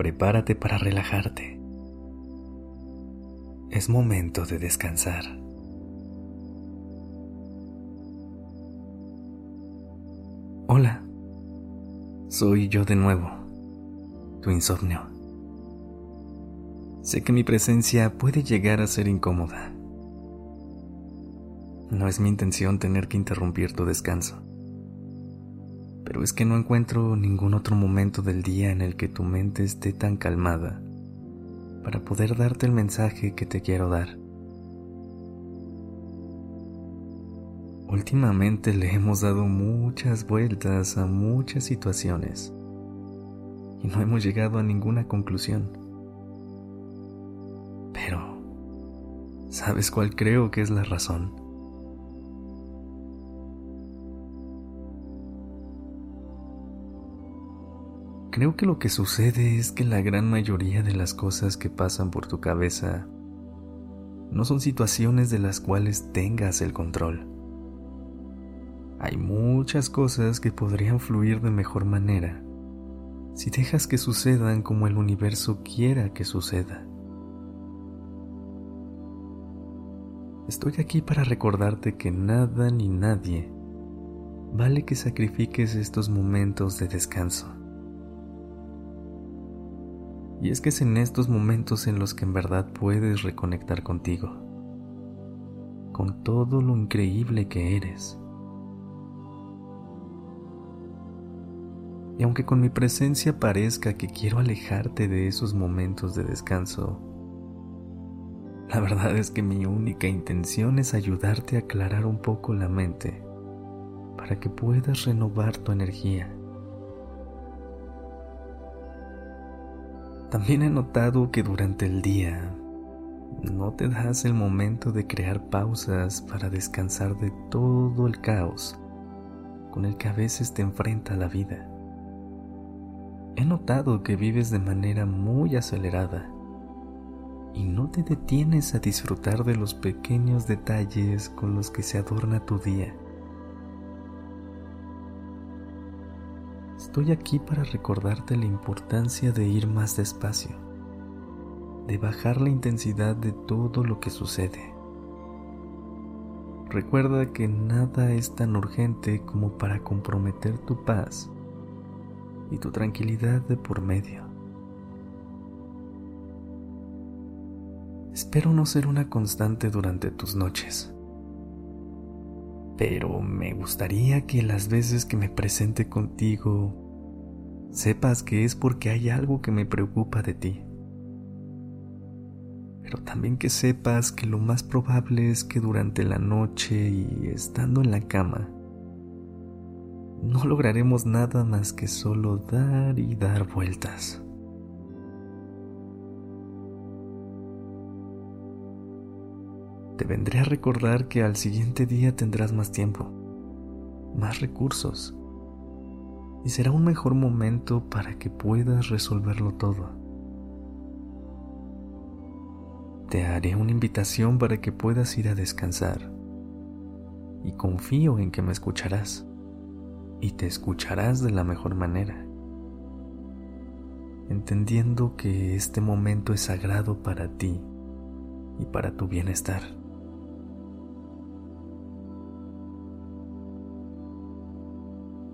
Prepárate para relajarte. Es momento de descansar. Hola, soy yo de nuevo, tu insomnio. Sé que mi presencia puede llegar a ser incómoda. No es mi intención tener que interrumpir tu descanso pero es que no encuentro ningún otro momento del día en el que tu mente esté tan calmada para poder darte el mensaje que te quiero dar. Últimamente le hemos dado muchas vueltas a muchas situaciones y no hemos llegado a ninguna conclusión. Pero, ¿sabes cuál creo que es la razón? Creo que lo que sucede es que la gran mayoría de las cosas que pasan por tu cabeza no son situaciones de las cuales tengas el control. Hay muchas cosas que podrían fluir de mejor manera si dejas que sucedan como el universo quiera que suceda. Estoy aquí para recordarte que nada ni nadie vale que sacrifiques estos momentos de descanso. Y es que es en estos momentos en los que en verdad puedes reconectar contigo, con todo lo increíble que eres. Y aunque con mi presencia parezca que quiero alejarte de esos momentos de descanso, la verdad es que mi única intención es ayudarte a aclarar un poco la mente para que puedas renovar tu energía También he notado que durante el día no te das el momento de crear pausas para descansar de todo el caos con el que a veces te enfrenta la vida. He notado que vives de manera muy acelerada y no te detienes a disfrutar de los pequeños detalles con los que se adorna tu día. Estoy aquí para recordarte la importancia de ir más despacio, de bajar la intensidad de todo lo que sucede. Recuerda que nada es tan urgente como para comprometer tu paz y tu tranquilidad de por medio. Espero no ser una constante durante tus noches pero me gustaría que las veces que me presente contigo sepas que es porque hay algo que me preocupa de ti. Pero también que sepas que lo más probable es que durante la noche y estando en la cama, no lograremos nada más que solo dar y dar vueltas. Te vendré a recordar que al siguiente día tendrás más tiempo, más recursos, y será un mejor momento para que puedas resolverlo todo. Te haré una invitación para que puedas ir a descansar, y confío en que me escucharás, y te escucharás de la mejor manera, entendiendo que este momento es sagrado para ti y para tu bienestar.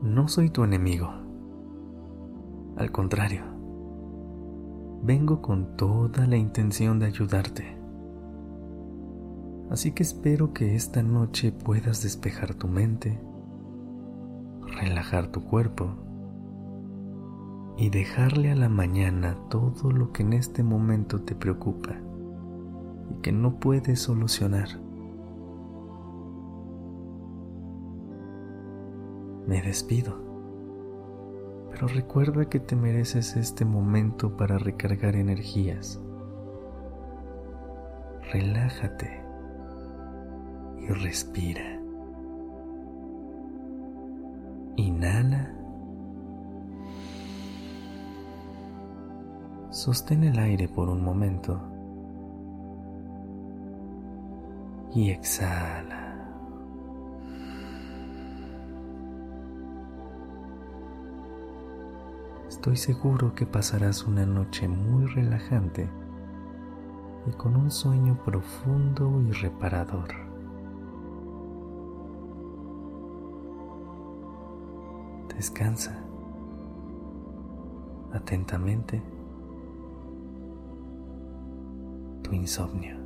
No soy tu enemigo. Al contrario, vengo con toda la intención de ayudarte. Así que espero que esta noche puedas despejar tu mente, relajar tu cuerpo y dejarle a la mañana todo lo que en este momento te preocupa y que no puedes solucionar. Me despido, Pero recuerda que te mereces este momento para recargar energías. Relájate y respira. Inhala. Sostén el aire por un momento. Y exhala. Estoy seguro que pasarás una noche muy relajante y con un sueño profundo y reparador. Descansa atentamente tu insomnio.